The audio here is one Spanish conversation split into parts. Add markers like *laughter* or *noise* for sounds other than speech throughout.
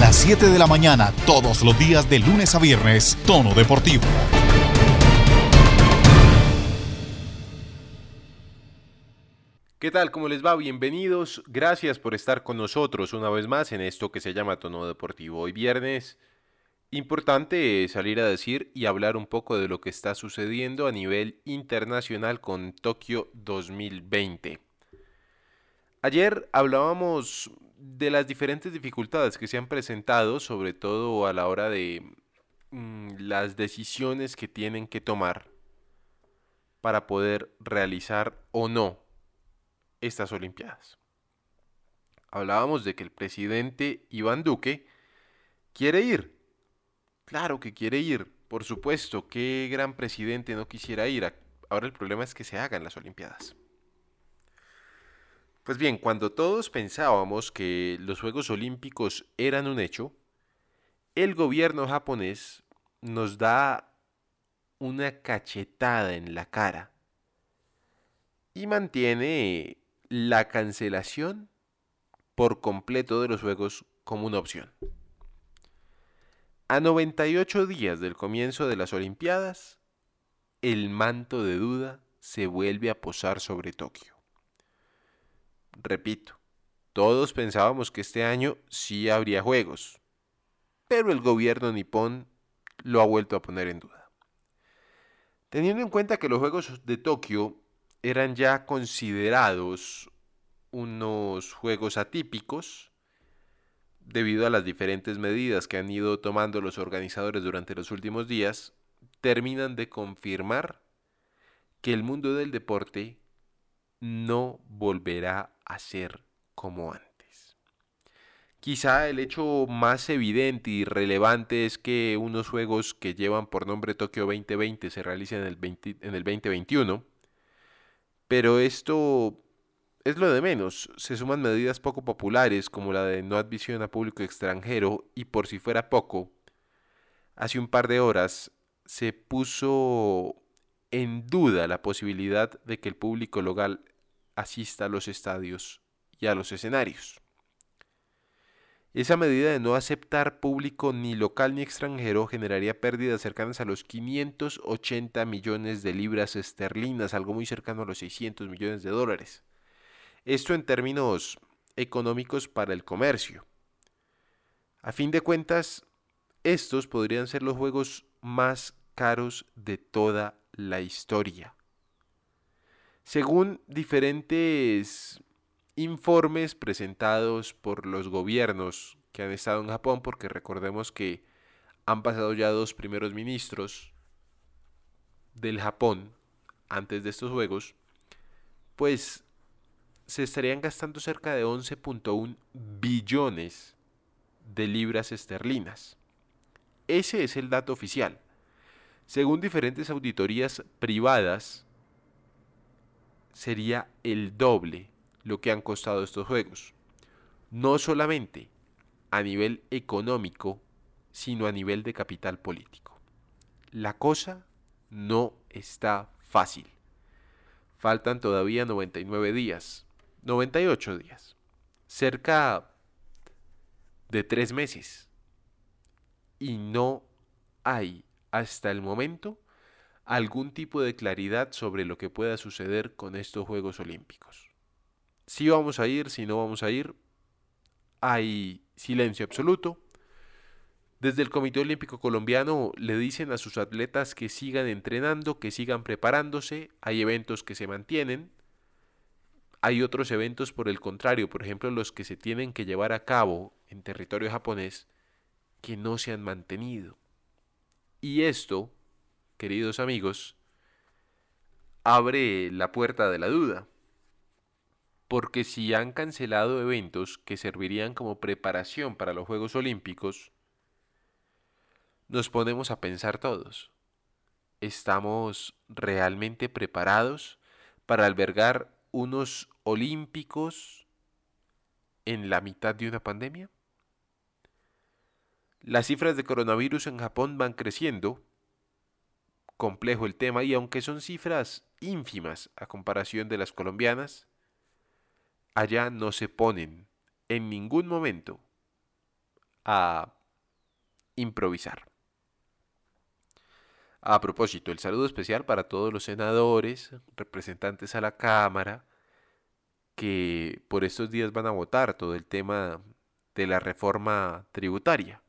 las 7 de la mañana, todos los días de lunes a viernes, Tono Deportivo. ¿Qué tal? ¿Cómo les va? Bienvenidos. Gracias por estar con nosotros una vez más en esto que se llama Tono Deportivo. Hoy viernes, importante salir a decir y hablar un poco de lo que está sucediendo a nivel internacional con Tokio 2020. Ayer hablábamos de las diferentes dificultades que se han presentado, sobre todo a la hora de mm, las decisiones que tienen que tomar para poder realizar o no estas Olimpiadas. Hablábamos de que el presidente Iván Duque quiere ir. Claro que quiere ir, por supuesto, qué gran presidente no quisiera ir. Ahora el problema es que se hagan las Olimpiadas. Pues bien, cuando todos pensábamos que los Juegos Olímpicos eran un hecho, el gobierno japonés nos da una cachetada en la cara y mantiene la cancelación por completo de los Juegos como una opción. A 98 días del comienzo de las Olimpiadas, el manto de duda se vuelve a posar sobre Tokio. Repito, todos pensábamos que este año sí habría juegos, pero el gobierno nipón lo ha vuelto a poner en duda. Teniendo en cuenta que los Juegos de Tokio eran ya considerados unos juegos atípicos debido a las diferentes medidas que han ido tomando los organizadores durante los últimos días, terminan de confirmar que el mundo del deporte no volverá a ser como antes. Quizá el hecho más evidente y relevante es que unos juegos que llevan por nombre Tokio 2020 se realicen en el, en el 2021, pero esto es lo de menos. Se suman medidas poco populares como la de no admisión a público extranjero y por si fuera poco, hace un par de horas se puso en duda la posibilidad de que el público local asista a los estadios y a los escenarios. Esa medida de no aceptar público ni local ni extranjero generaría pérdidas cercanas a los 580 millones de libras esterlinas, algo muy cercano a los 600 millones de dólares. Esto en términos económicos para el comercio. A fin de cuentas, estos podrían ser los juegos más caros de toda la historia. Según diferentes informes presentados por los gobiernos que han estado en Japón, porque recordemos que han pasado ya dos primeros ministros del Japón antes de estos juegos, pues se estarían gastando cerca de 11.1 billones de libras esterlinas. Ese es el dato oficial. Según diferentes auditorías privadas, sería el doble lo que han costado estos juegos. No solamente a nivel económico, sino a nivel de capital político. La cosa no está fácil. Faltan todavía 99 días, 98 días, cerca de tres meses. Y no hay hasta el momento algún tipo de claridad sobre lo que pueda suceder con estos Juegos Olímpicos. Si vamos a ir, si no vamos a ir, hay silencio absoluto. Desde el Comité Olímpico Colombiano le dicen a sus atletas que sigan entrenando, que sigan preparándose, hay eventos que se mantienen, hay otros eventos por el contrario, por ejemplo los que se tienen que llevar a cabo en territorio japonés, que no se han mantenido. Y esto queridos amigos, abre la puerta de la duda. Porque si han cancelado eventos que servirían como preparación para los Juegos Olímpicos, nos ponemos a pensar todos. ¿Estamos realmente preparados para albergar unos olímpicos en la mitad de una pandemia? Las cifras de coronavirus en Japón van creciendo complejo el tema y aunque son cifras ínfimas a comparación de las colombianas, allá no se ponen en ningún momento a improvisar. A propósito, el saludo especial para todos los senadores, representantes a la Cámara, que por estos días van a votar todo el tema de la reforma tributaria.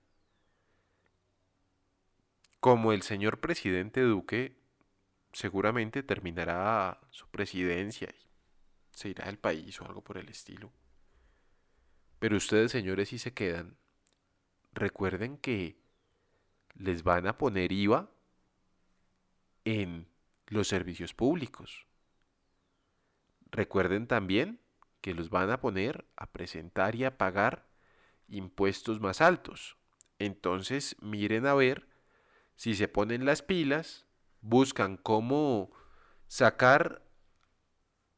Como el señor presidente Duque seguramente terminará su presidencia y se irá del país o algo por el estilo. Pero ustedes, señores, si se quedan, recuerden que les van a poner IVA en los servicios públicos. Recuerden también que los van a poner a presentar y a pagar impuestos más altos. Entonces miren a ver si se ponen las pilas, buscan cómo sacar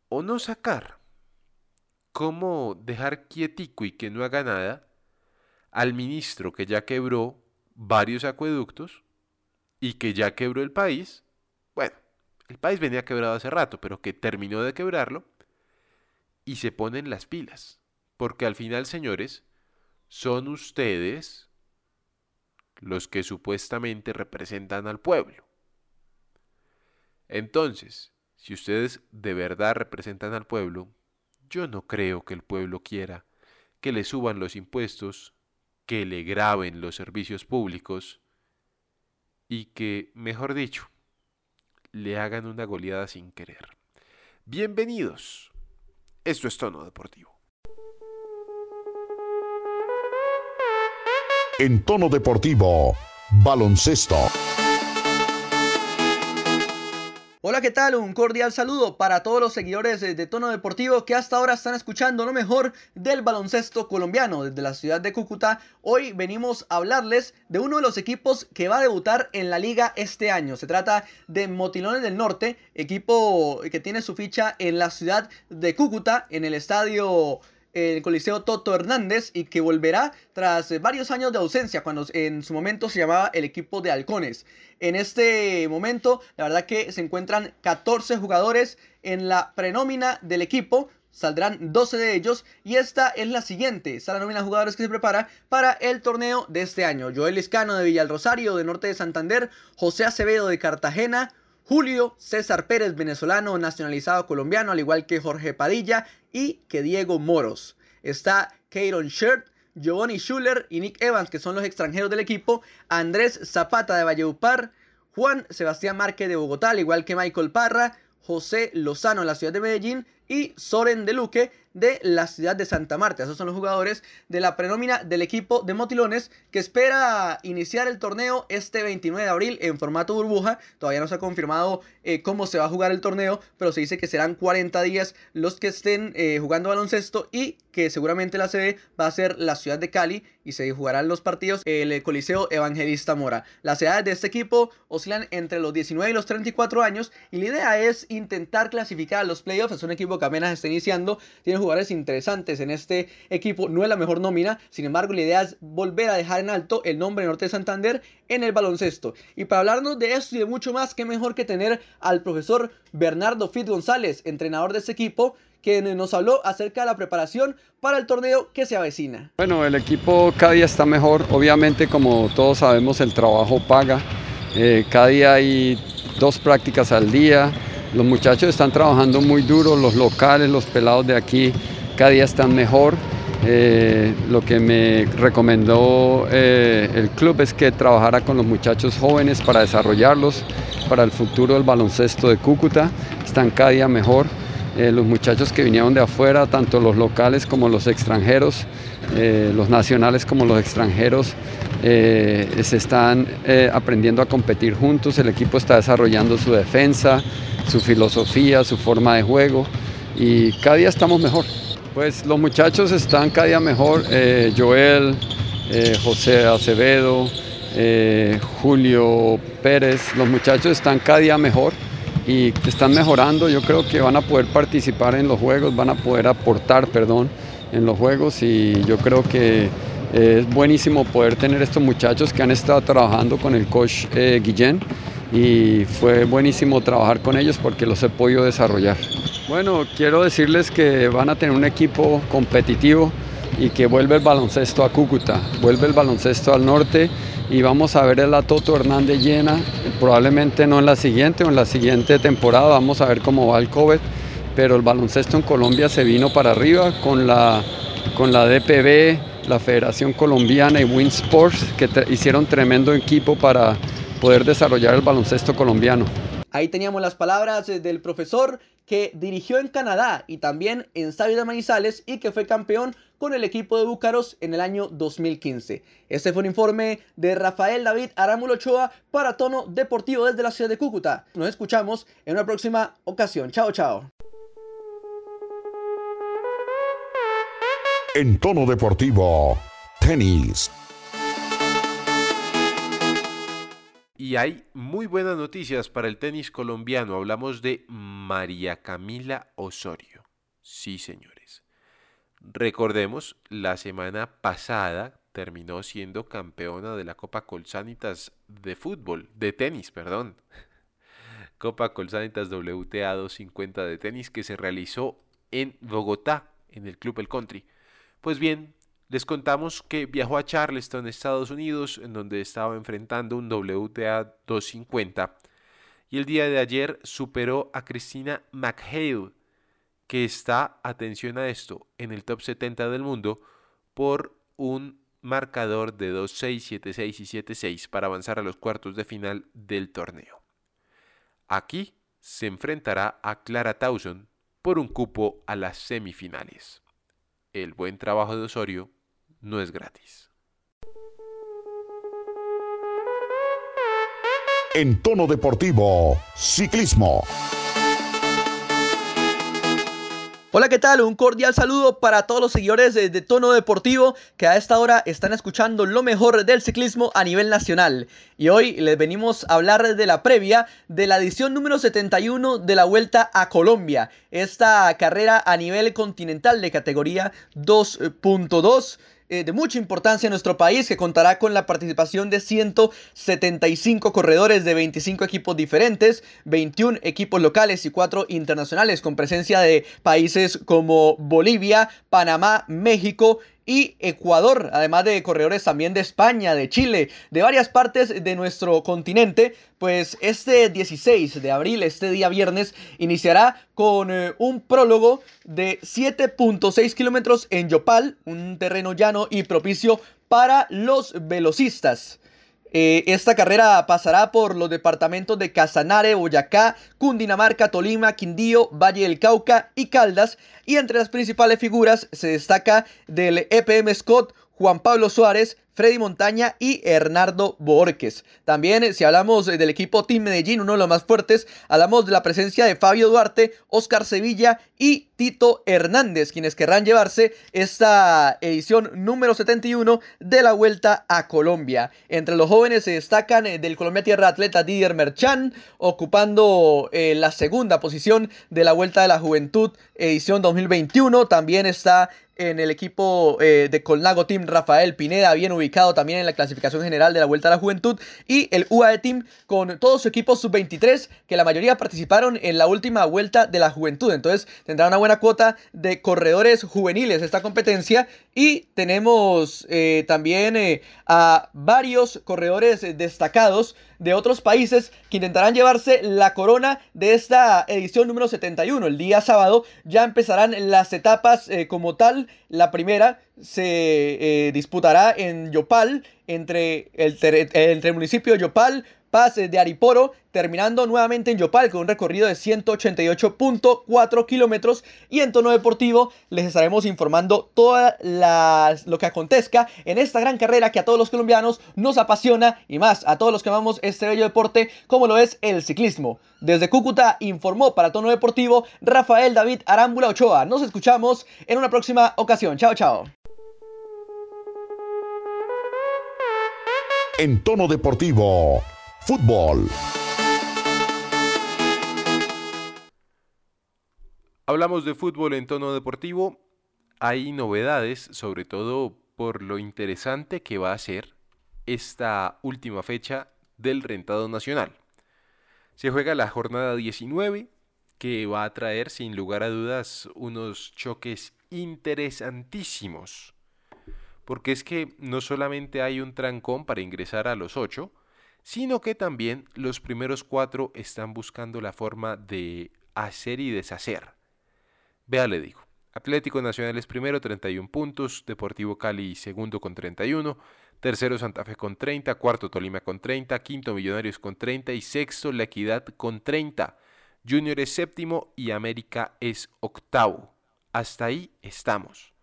o no sacar, cómo dejar quietico y que no haga nada al ministro que ya quebró varios acueductos y que ya quebró el país bueno, el país venía quebrado hace rato, pero que terminó de quebrarlo y se ponen las pilas. Porque al final, señores, son ustedes los que supuestamente representan al pueblo. Entonces, si ustedes de verdad representan al pueblo, yo no creo que el pueblo quiera que le suban los impuestos, que le graben los servicios públicos y que, mejor dicho, le hagan una goleada sin querer. Bienvenidos. Esto es Tono Deportivo. En Tono Deportivo, baloncesto. Hola, ¿qué tal? Un cordial saludo para todos los seguidores de, Tono Deportivo que hasta ahora están escuchando lo mejor del baloncesto colombiano desde la ciudad de Cúcuta. Hoy venimos a hablarles de uno de los equipos que va a debutar en la liga este año. Se trata de Motilones del Norte, equipo que tiene su ficha en la ciudad de Cúcuta, en el estadio el Coliseo Toto Hernández y que volverá tras varios años de ausencia cuando en su momento se llamaba el equipo de Halcones. En este momento la verdad que se encuentran 14 jugadores en la prenómina del equipo. Saldrán 12 de ellos y esta es la siguiente. Está la nómina de jugadores que se prepara para el torneo de este año. Joel Liscano de Villalrosario, de Norte de Santander. José Acevedo de Cartagena. Julio César Pérez, venezolano nacionalizado colombiano, al igual que Jorge Padilla y que Diego Moros. Está Keiron Shirt, Giovanni Schuller y Nick Evans, que son los extranjeros del equipo. Andrés Zapata de Valleupar, Juan Sebastián Márquez de Bogotá, al igual que Michael Parra, José Lozano en la ciudad de Medellín y Soren de Luque de la ciudad de Santa Marta. Esos son los jugadores de la prenómina del equipo de Motilones que espera iniciar el torneo este 29 de abril en formato burbuja. Todavía no se ha confirmado eh, cómo se va a jugar el torneo, pero se dice que serán 40 días los que estén eh, jugando baloncesto y que seguramente la sede va a ser la ciudad de Cali y se jugarán los partidos el Coliseo Evangelista Mora. Las edades de este equipo oscilan entre los 19 y los 34 años y la idea es intentar clasificar a los playoffs. Es un equipo que apenas está iniciando, tiene jugadores interesantes en este equipo, no es la mejor nómina, sin embargo la idea es volver a dejar en alto el nombre Norte de Santander en el baloncesto. Y para hablarnos de esto y de mucho más, qué mejor que tener al profesor Bernardo Fit González, entrenador de este equipo, que nos habló acerca de la preparación para el torneo que se avecina. Bueno, el equipo cada día está mejor, obviamente como todos sabemos el trabajo paga, eh, cada día hay dos prácticas al día, los muchachos están trabajando muy duro, los locales, los pelados de aquí cada día están mejor. Eh, lo que me recomendó eh, el club es que trabajara con los muchachos jóvenes para desarrollarlos para el futuro del baloncesto de Cúcuta. Están cada día mejor. Eh, los muchachos que vinieron de afuera, tanto los locales como los extranjeros, los nacionales como los extranjeros, se están aprendiendo a competir juntos. El equipo está desarrollando su defensa, su filosofía, su forma de juego y cada día estamos mejor. Pues los muchachos están cada día mejor. Eh, Joel, eh, José Acevedo, eh, Julio Pérez, los muchachos están cada día mejor y están mejorando. Yo creo que van a poder participar en los juegos, van a poder aportar, perdón, en los juegos y yo creo que es buenísimo poder tener estos muchachos que han estado trabajando con el coach Guillén y fue buenísimo trabajar con ellos porque los he podido desarrollar. Bueno, quiero decirles que van a tener un equipo competitivo y que vuelve el baloncesto a Cúcuta, vuelve el baloncesto al norte y vamos a ver el Toto Hernández llena, probablemente no en la siguiente o en la siguiente temporada, vamos a ver cómo va el COVID, pero el baloncesto en Colombia se vino para arriba con la, con la DPB, la Federación Colombiana y Win Sports, que hicieron tremendo equipo para poder desarrollar el baloncesto colombiano. Ahí teníamos las palabras eh, del profesor que dirigió en Canadá y también en Sabio de Manizales y que fue campeón con el equipo de Búcaros en el año 2015. Este fue un informe de Rafael David Arámulo Ochoa para Tono Deportivo desde la ciudad de Cúcuta. Nos escuchamos en una próxima ocasión. Chao, chao. En Tono Deportivo, tenis. Y hay muy buenas noticias para el tenis colombiano. Hablamos de María Camila Osorio. Sí, señores. Recordemos, la semana pasada terminó siendo campeona de la Copa Colsanitas de fútbol, de tenis, perdón. *laughs* Copa Colsanitas WTA 250 de tenis que se realizó en Bogotá, en el Club El Country. Pues bien, les contamos que viajó a Charleston, Estados Unidos, en donde estaba enfrentando un WTA 250 y el día de ayer superó a Christina McHale, que está, atención a esto, en el top 70 del mundo por un marcador de 2-6, 7-6 y 7-6 para avanzar a los cuartos de final del torneo. Aquí se enfrentará a Clara Towson por un cupo a las semifinales. El buen trabajo de Osorio no es gratis. En tono deportivo, ciclismo. Hola, ¿qué tal? Un cordial saludo para todos los seguidores de, Tono Deportivo que a esta hora están escuchando lo mejor del ciclismo a nivel nacional. Y hoy les venimos a hablar de la previa de la edición número 71 de la Vuelta a Colombia. Esta carrera a nivel continental de categoría 2.2 eh, de mucha importancia en nuestro país que contará con la participación de 175 corredores de 25 equipos diferentes, 21 equipos locales y 4 internacionales con presencia de países como Bolivia, Panamá, México y Ecuador, además de corredores también de España, de Chile, de varias partes de nuestro continente, pues este 16 de abril, este día viernes, iniciará con eh, un prólogo de 7.6 kilómetros en Yopal, un terreno llano y propicio para los velocistas. Eh, esta carrera pasará por los departamentos de Casanare, Boyacá, Cundinamarca, Tolima, Quindío, Valle del Cauca y Caldas. Y entre las principales figuras se destaca del EPM Scott, Juan Pablo Suárez, Freddy Montaña y Hernando Borges. También, eh, si hablamos eh, del equipo Team Medellín, uno de los más fuertes, hablamos de la presencia de Fabio Duarte, Oscar Sevilla y Tito Hernández, quienes querrán llevarse esta edición número 71 de la Vuelta a Colombia. Entre los jóvenes se destacan eh, del Colombia Tierra Atleta Didier Merchan, ocupando la segunda posición de la Vuelta de la Juventud edición 2021. También está en el equipo de Colnago Team Rafael Pineda, bien ubicado también en la clasificación general de la Vuelta a la Juventud, y el UAE Team con todos su equipo sub-23, que la mayoría participaron en la última Vuelta de la Juventud. Entonces tendrá una buena cuota de corredores juveniles esta competencia. Y tenemos eh, también eh, a varios corredores destacados de otros países que intentarán llevarse la corona de esta edición número 71. El día sábado ya empezarán las etapas eh, como tal. La primera se disputará en Yopal, entre el, entre el municipio de Yopal, Paz de Ariporo, terminando nuevamente en Yopal con un recorrido de 188.4 kilómetros. Y en tono deportivo les estaremos informando todo lo que acontezca en esta gran carrera que a todos los colombianos nos apasiona y más a todos los que amamos este bello deporte como lo es el ciclismo. Desde Cúcuta informó para tono deportivo Rafael David Arámbula Ochoa. Nos escuchamos en una próxima ocasión. Chao, chao. En tono deportivo Fútbol. Hablamos de fútbol en tono deportivo. Hay novedades, sobre todo por lo interesante que va a ser esta última fecha del rentado nacional. Se juega la jornada 19, que va a traer sin lugar a dudas unos choques interesantísimos porque es que no solamente hay un trancón para ingresar a los ocho, sino que también los primeros cuatro están buscando la forma de hacer y deshacer. Vea, le digo. Atlético Nacional es primero, 31 puntos, Deportivo Cali segundo con 31, tercero Santa Fe con 30, cuarto Tolima con 30, quinto Millonarios con 30 y sexto La Equidad con 30. Junior es séptimo y América es octavo. Hasta ahí estamos.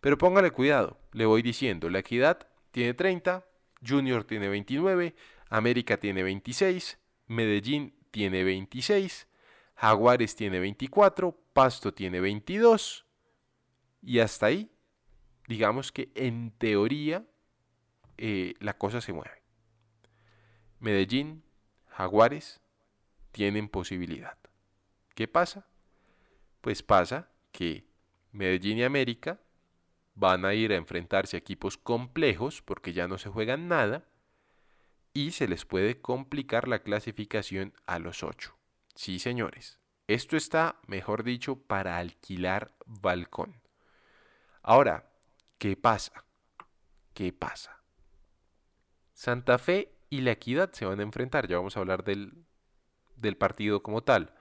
Pero póngale cuidado, le voy diciendo, La Equidad tiene 30, Junior tiene 29, América tiene 26, Medellín tiene 26, Jaguares tiene 24, Pasto tiene 22 y hasta ahí, digamos que en teoría eh, la cosa se mueve. Medellín, Jaguares tienen posibilidad. ¿Qué pasa? Pues pasa que Medellín y América van a ir a enfrentarse a equipos complejos porque ya no se juegan nada y se les puede complicar la clasificación a los ocho. Sí, señores, esto está, mejor dicho, para alquilar balcón. Ahora, ¿qué pasa? ¿Qué pasa? Santa Fe y la Equidad se van a enfrentar, ya vamos a hablar del, del partido como tal.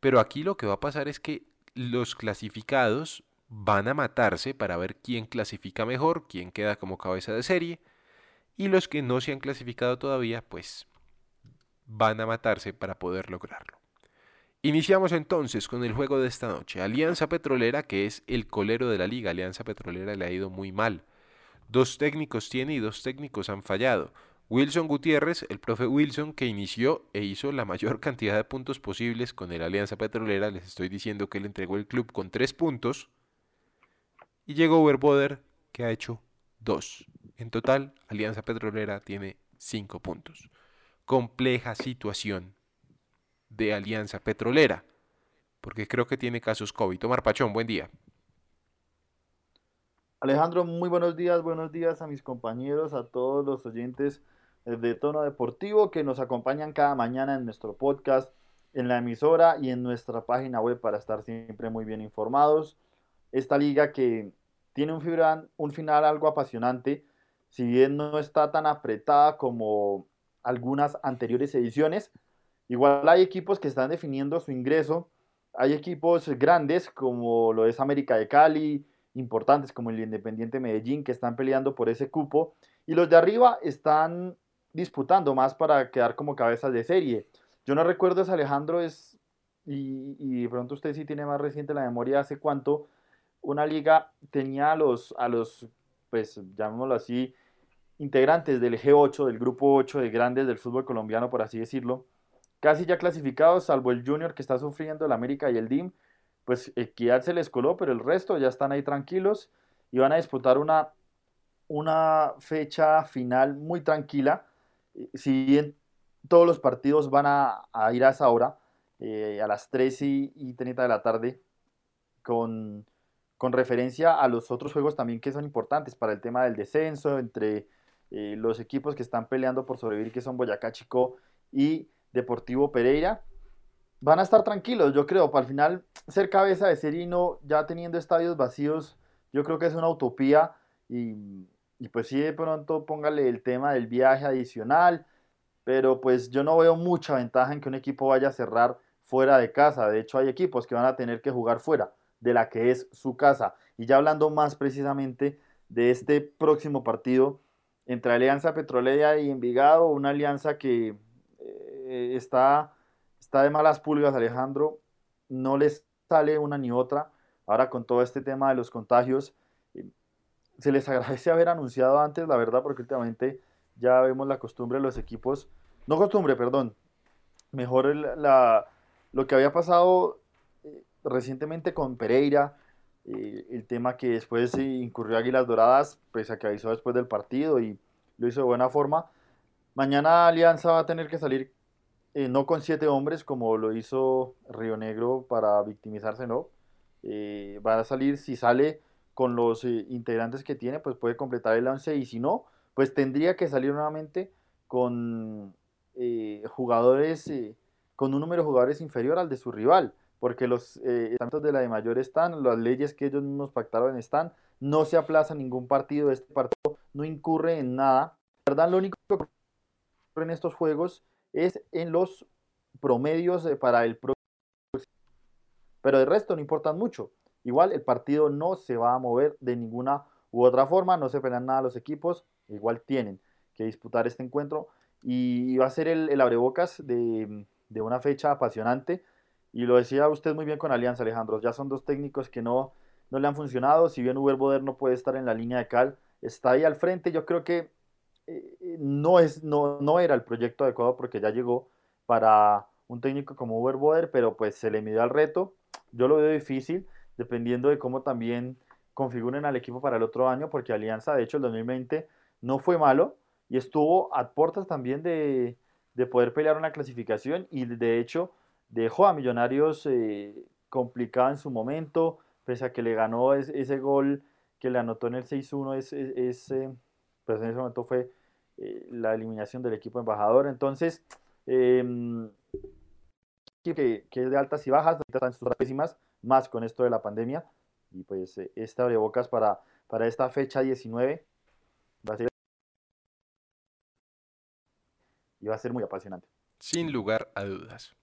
Pero aquí lo que va a pasar es que los clasificados van a matarse para ver quién clasifica mejor, quién queda como cabeza de serie, y los que no se han clasificado todavía, pues van a matarse para poder lograrlo. Iniciamos entonces con el juego de esta noche. Alianza Petrolera, que es el colero de la liga. Alianza Petrolera le ha ido muy mal. Dos técnicos tiene y dos técnicos han fallado. Wilson Gutiérrez, el profe Wilson, que inició e hizo la mayor *laughs* cantidad de puntos posibles con el Alianza Petrolera. Les estoy diciendo que él entregó el club con tres puntos. Y llegó Werboder, que ha hecho dos. En total, Alianza Petrolera tiene cinco puntos. Compleja situación de Alianza Petrolera, porque creo que tiene casos COVID. Tomar Pachón, buen día. Alejandro, muy buenos días, buenos días a mis compañeros, a todos los oyentes de Tono Deportivo que nos acompañan cada mañana en nuestro podcast, en la emisora y en nuestra página web para estar siempre muy bien informados. Esta liga que tiene un final algo apasionante, si bien no está tan apretada como algunas anteriores ediciones, Igual hay equipos que están definiendo su ingreso. Hay equipos grandes como lo es América de Cali, importantes como el Independiente Medellín, que están peleando por ese cupo. Y los de arriba están disputando más para quedar como cabezas de serie. Yo no recuerdo si Alejandro es, y, de pronto usted sí tiene más reciente la memoria, hace cuánto una liga tenía a los, a los, pues llamémoslo así, integrantes del G8, del grupo 8 de grandes del fútbol colombiano, por así decirlo, casi ya clasificados, salvo el Junior que está sufriendo, el América y el DIM, pues Equidad se les coló, pero el resto ya están ahí tranquilos y van a disputar una, una fecha final muy tranquila. Si bien todos los partidos van a, ir a esa hora, eh, a las 3 y, 30 de la tarde, con, con, referencia a los otros juegos también que son importantes para el tema del descenso, entre eh, los equipos que están peleando por sobrevivir, que son Boyacá Chico y Deportivo Pereira. Van a estar tranquilos, yo creo. Para el final, ser cabeza de serie no, ya teniendo estadios vacíos, yo creo que es una utopía. Y, pues sí, de pronto póngale el tema del viaje adicional. Pero pues yo no veo mucha ventaja en que un equipo vaya a cerrar fuera de casa. De hecho, hay equipos que van a tener que jugar fuera de la que es su casa. Y ya hablando más precisamente de este próximo partido entre Alianza Petrolera y Envigado, una alianza que eh, está, está de malas pulgas, Alejandro. No les sale una ni otra. Ahora con todo este tema de los contagios, eh, se les *laughs* agradece haber anunciado antes, la verdad, porque últimamente ya vemos la costumbre de los equipos, no costumbre, perdón, mejor la, lo que había pasado eh, recientemente con Pereira, el tema que después incurrió Águilas Doradas, pues que avisó después del partido y lo hizo de buena forma. Mañana Alianza va a tener que salir eh, no con siete hombres como lo hizo Río Negro para victimizarse, no. Eh, va a salir, si sale con los eh, integrantes que tiene, pues puede completar el 11 y si no, pues tendría que salir nuevamente con jugadores, con un número de jugadores inferior al de su rival, porque los tantos de la de mayor están, las leyes que ellos mismos pactaron están, no se aplaza ningún partido, este partido no incurre en nada. La verdad, lo único que ocurre en estos juegos es en los promedios para el próximo. Pero el resto no importan mucho. Igual el partido no se va a mover de ninguna u otra forma, no se pelean nada los equipos, igual tienen que disputar este encuentro y va a ser el, abrebocas de, de una fecha apasionante. Y lo decía usted muy bien con Alianza, Alejandro. Ya son dos técnicos que no, no le han funcionado. Si bien Uber Boder no puede estar en la línea de cal, está ahí al frente. Yo creo que eh, no, es, no, no era el proyecto adecuado porque ya llegó para un técnico como Uber Boder, pero pues se le midió al reto. Yo lo veo difícil, dependiendo de cómo también configuren al equipo para el otro año, porque Alianza, de hecho, el 2020 no fue malo y estuvo a puertas también de, de poder pelear una clasificación y de hecho dejó a Millonarios eh, complicado en su momento, pese a que le ganó ese gol que le anotó en el 6-1, es, es, eh, pues en ese momento fue eh, la eliminación del equipo embajador. Entonces, em, que, que, es de altas y bajas, están sus pésimas, más con esto de la pandemia. Y pues esta abre bocas para, para esta fecha 19 va a ser, y va a ser muy apasionante. Sin lugar a dudas.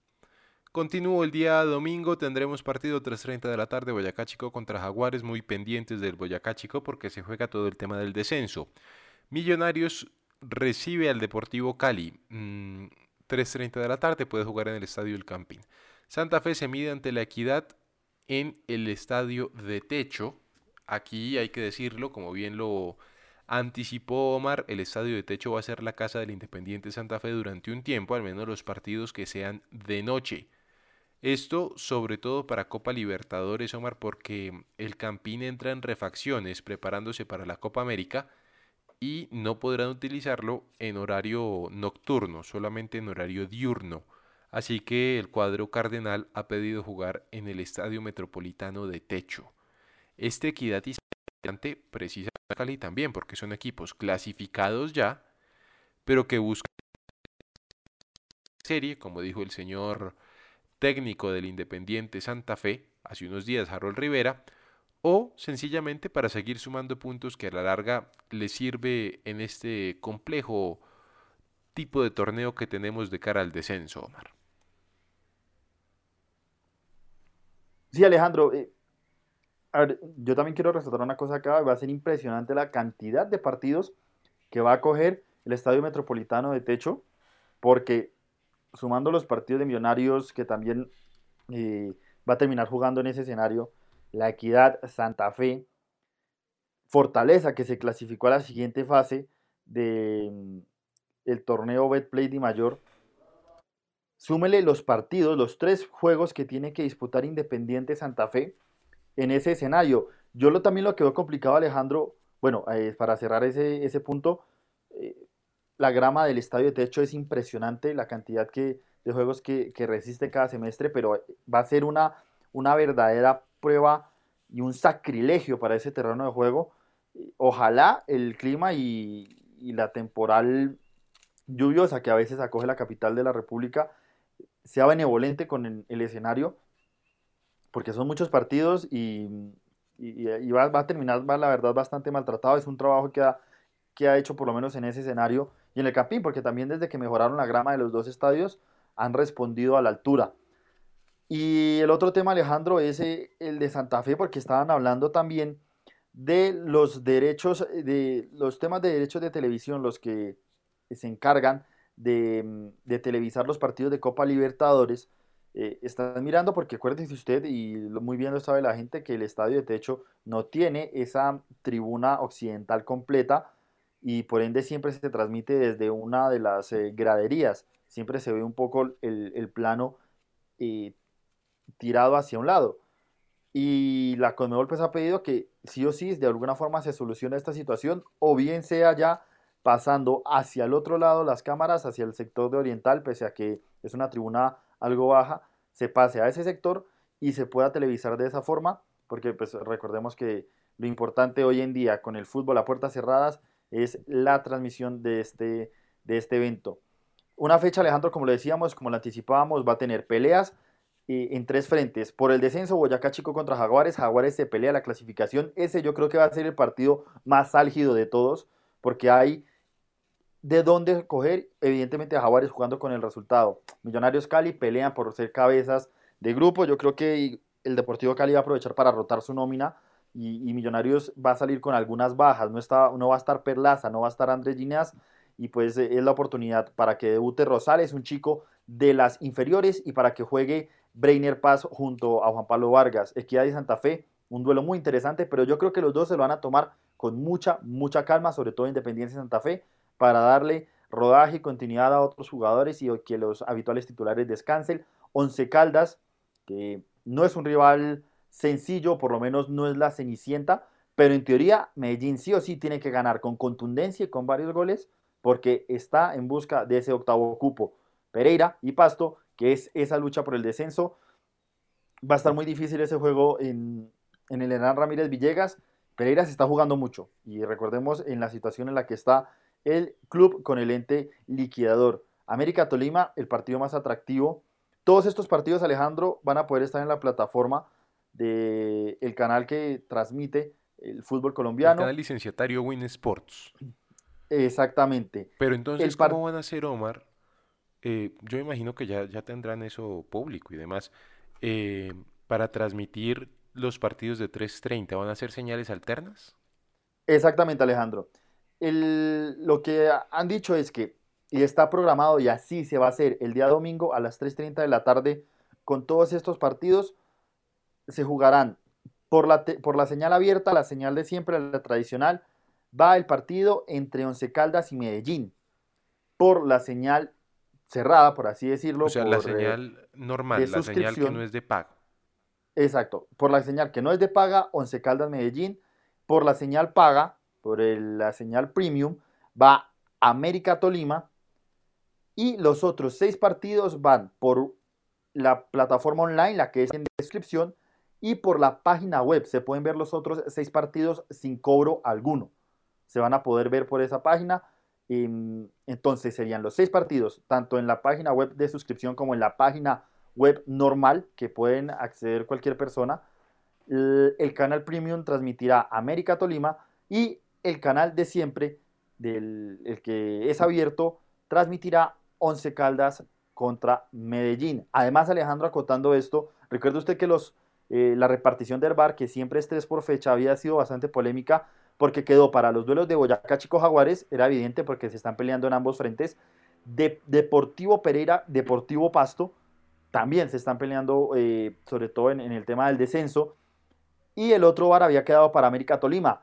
Continúo el día domingo, tendremos partido 3.30 de la tarde Boyacá Chico contra Jaguares, muy pendientes del Boyacá Chico porque se juega todo el tema del descenso. Millonarios recibe al Deportivo Cali, 3.30 mm, de la tarde, puede jugar en el Estadio El Campín. Santa Fe se mide ante la Equidad en el Estadio de Techo. Aquí hay que decirlo, como bien lo anticipó Omar, el Estadio de Techo va a ser la casa del Independiente Santa Fe durante un tiempo, al menos los partidos que sean de noche. Esto sobre todo para Copa Libertadores, Omar, porque el Campín entra en refacciones preparándose para la Copa América y no podrán utilizarlo en horario nocturno, solamente en horario diurno. Así que el cuadro cardenal ha pedido jugar en el Estadio Metropolitano de Techo. Este Equidad y precisa Cali también, porque son equipos clasificados ya, pero que buscan serie, como dijo el señor técnico del Independiente Santa Fe, hace unos días Harold Rivera, o sencillamente para seguir sumando puntos que a la larga le sirve en este complejo tipo de torneo que tenemos de cara al descenso, Omar. Sí, Alejandro, eh, yo también quiero resaltar una cosa acá, va a ser impresionante la cantidad de partidos que va a coger el Estadio Metropolitano de Techo, porque sumando los partidos de Millonarios que también eh, va a terminar jugando en ese escenario, la Equidad, Santa Fe, Fortaleza que se clasificó a la siguiente fase del mm, el torneo Betplay de Mayor, súmele los partidos, los tres juegos que tiene que disputar Independiente Santa Fe en ese escenario. Yo lo, también lo que veo complicado, Alejandro, bueno, eh, para cerrar ese, ese punto, eh, la grama del estadio de techo es impresionante, la cantidad que, de juegos que, resiste cada semestre, pero va a ser una, una verdadera prueba y un sacrilegio para ese terreno de juego. Ojalá el clima y, la temporal lluviosa que a veces acoge la capital de la República sea benevolente con el, escenario, porque son muchos partidos y, va, a terminar, va, la verdad, bastante maltratado. Es un trabajo que ha, que ha hecho por lo menos en ese escenario y en el Campín, porque también desde que mejoraron la grama de los dos estadios han respondido a la altura. Y el otro tema, Alejandro, es eh, el de Santa Fe, porque estaban hablando también de los derechos, eh, de los temas de derechos de televisión, los que se encargan de, mm, televisar los partidos de Copa Libertadores. Eh, están mirando porque acuérdense usted, y muy bien lo sabe la gente, que el estadio de techo no tiene esa tribuna occidental completa y por ende siempre se transmite desde una de las eh, graderías. Siempre se ve un poco el, plano eh, tirado hacia un lado. Y la Conmebol pues ha pedido que sí o sí de alguna forma se solucione esta situación o bien sea ya pasando hacia el otro lado las cámaras, hacia el sector de oriental, pese a que es una tribuna algo baja, se pase a ese sector y se pueda televisar de esa forma, porque pues recordemos que lo importante hoy en día con el fútbol a puertas cerradas es la transmisión de este, de este evento. Una fecha, Alejandro, como lo decíamos, como lo anticipábamos, va a tener peleas eh, en tres frentes. Por el descenso, Boyacá Chico contra Jaguares. Jaguares se pelea la clasificación. Ese yo creo que va a ser el partido más álgido de todos, porque hay de dónde coger, evidentemente, a Jaguares jugando con el resultado. Millonarios Cali pelean por ser cabezas de grupo. Yo creo que el Deportivo Cali va a aprovechar para rotar su nómina y, Millonarios va a salir con algunas bajas. No, no va a estar Perlaza, no va a estar Andrés Gineas y pues eh, es la oportunidad para que debute Rosales, un chico de las inferiores y para que juegue Brainer Paz junto a Juan Pablo Vargas. Equidad de Santa Fe, un duelo muy interesante, pero yo creo que los dos se lo van a tomar con mucha, mucha calma, sobre todo Independencia de Santa Fe, para darle rodaje y continuidad a otros jugadores y que los habituales titulares descansen. Once Caldas, que no es un rival sencillo, por lo menos no es la cenicienta, pero en teoría Medellín sí o sí tiene que ganar con contundencia y con varios goles porque está en busca de ese octavo cupo. Pereira y Pasto, que es esa lucha por el descenso. Va a estar muy difícil ese juego en, en el Hernán Ramírez Villegas. Pereira se está jugando mucho y recordemos en la situación en la que está el club con el ente liquidador. América Tolima, el partido más atractivo. Todos estos partidos, Alejandro, van a poder estar en la plataforma del el canal que transmite el fútbol colombiano. El canal licenciatario Win Sports. Exactamente. Pero entonces, ¿cómo van a hacer, Omar? Eh, yo imagino que ya, ya tendrán eso público y demás. Eh, para transmitir los partidos de 3.30, ¿van a hacer señales alternas? Exactamente, Alejandro. lo que han dicho es que, y está programado y así se va a hacer el día domingo a las 3.30 de la tarde, con todos estos partidos, se jugarán. Por la, por la señal abierta, la señal de siempre, la tradicional, va el partido entre Once Caldas y Medellín. Por la señal cerrada, por así decirlo. O sea, la eh, señal normal, la señal que no es de pago. Exacto, por la señal que no es de paga, Once Caldas Medellín, por la señal paga, por la señal premium, va América Tolima. Y los otros seis partidos van por la plataforma online, la que es en descripción, y por la página web. Se pueden ver los otros seis partidos sin cobro alguno se van a poder ver por esa página. Em, entonces serían los seis partidos, tanto en la página web de suscripción como en la página web normal que pueden acceder cualquier persona. El, canal premium transmitirá América Tolima y el canal de siempre, del, el que es abierto, transmitirá Once Caldas contra Medellín. Además, Alejandro, acotando esto, recuerde usted que los, eh, la repartición del bar, que siempre es tres por fecha, había sido bastante polémica porque quedó para los duelos de Boyacá Chico Jaguares, era evidente porque se están peleando en ambos frentes. De, Deportivo Pereira, Deportivo Pasto, también se están peleando, eh, sobre todo en, el tema del descenso. Y el otro bar había quedado para América Tolima.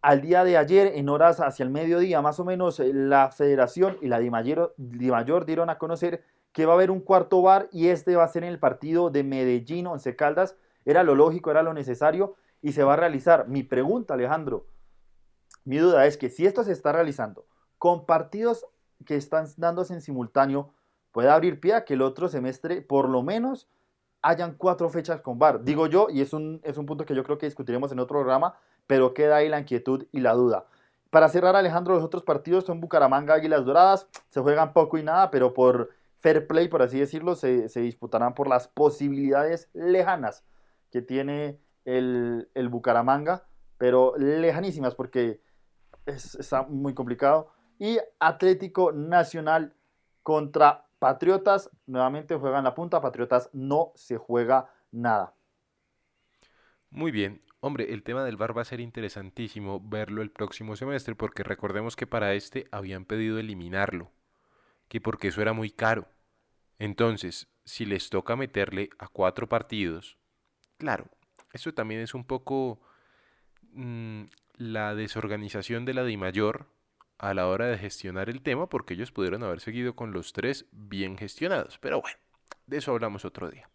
Al día de ayer, en horas hacia el mediodía, más o menos, eh, la federación y la Dimayor, Dimayor dieron a conocer que va a haber un cuarto bar y este va a ser en el partido de Medellín, Once Caldas. Era lo lógico, era lo necesario y se va a realizar. Mi pregunta, Alejandro, mi duda es que si esto se está realizando con partidos que están dándose en simultáneo, puede abrir pie a que el otro semestre por lo menos hayan cuatro fechas con VAR. Digo yo, y es un, es un punto que yo creo que discutiremos en otro programa, pero queda ahí la inquietud y la duda. Para cerrar, Alejandro, los otros partidos son Bucaramanga, Águilas Doradas, se juegan poco y nada, pero por fair play, por así decirlo, se, disputarán por las posibilidades lejanas que tiene el, Bucaramanga, pero lejanísimas porque está muy complicado. Y Atlético Nacional contra Patriotas, nuevamente juegan la punta, Patriotas no se juega nada. Muy bien, hombre, el tema del VAR va a ser interesantísimo verlo el próximo semestre porque recordemos que para este habían pedido eliminarlo, que porque eso era muy caro. Entonces, si les toca meterle a cuatro partidos, claro, eso también es un poco mm, la desorganización de la DIMAYOR a la hora de gestionar el tema, porque ellos pudieron haber seguido con los tres bien gestionados. Pero bueno, de eso hablamos otro día.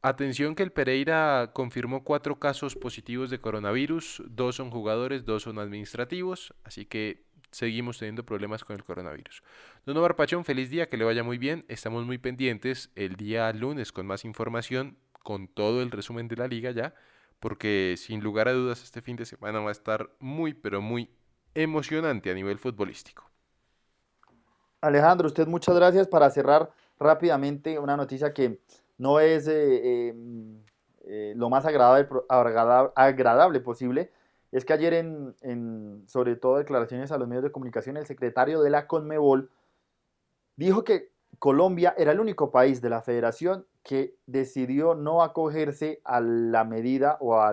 Atención que el Pereira confirmó cuatro casos positivos de coronavirus, dos son jugadores, dos son administrativos, así que seguimos teniendo problemas con el coronavirus. Don Omar Pachón, feliz día, que le vaya muy bien, estamos muy pendientes el día lunes con más información con todo el resumen de la liga ya, porque sin lugar a dudas este fin de semana va a estar muy, pero muy emocionante a nivel futbolístico. Alejandro, usted muchas gracias para cerrar rápidamente una noticia que no es eh, em, eh, lo más agradable, agradable, posible, es que ayer en, sobre todo declaraciones a los medios de comunicación, el secretario de la Conmebol dijo que Colombia era el único país de la federación que decidió no acogerse a la medida o a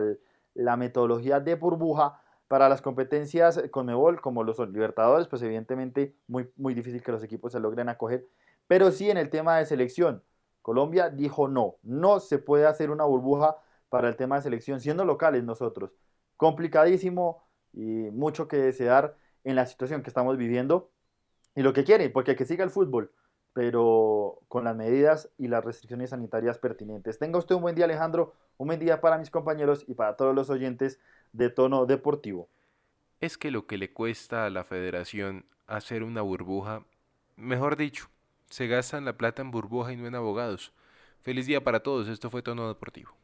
la metodología de burbuja para las competencias Conmebol, como los Libertadores, pues evidentemente muy, muy difícil que los equipos se logren acoger, pero sí en el tema de selección. Colombia dijo no, no se puede hacer una burbuja para el tema de selección, siendo locales nosotros. Complicadísimo y mucho que desear en la situación que estamos viviendo y lo que quieren, porque que siga el fútbol, pero con las medidas y las restricciones sanitarias pertinentes. Tenga usted un buen día, Alejandro, un buen día para mis compañeros y para todos los oyentes de tono deportivo. Es que lo que le cuesta a la federación hacer una burbuja, mejor dicho, se gastan la plata en burbuja y no en abogados. Feliz día para todos, esto fue Tono Deportivo.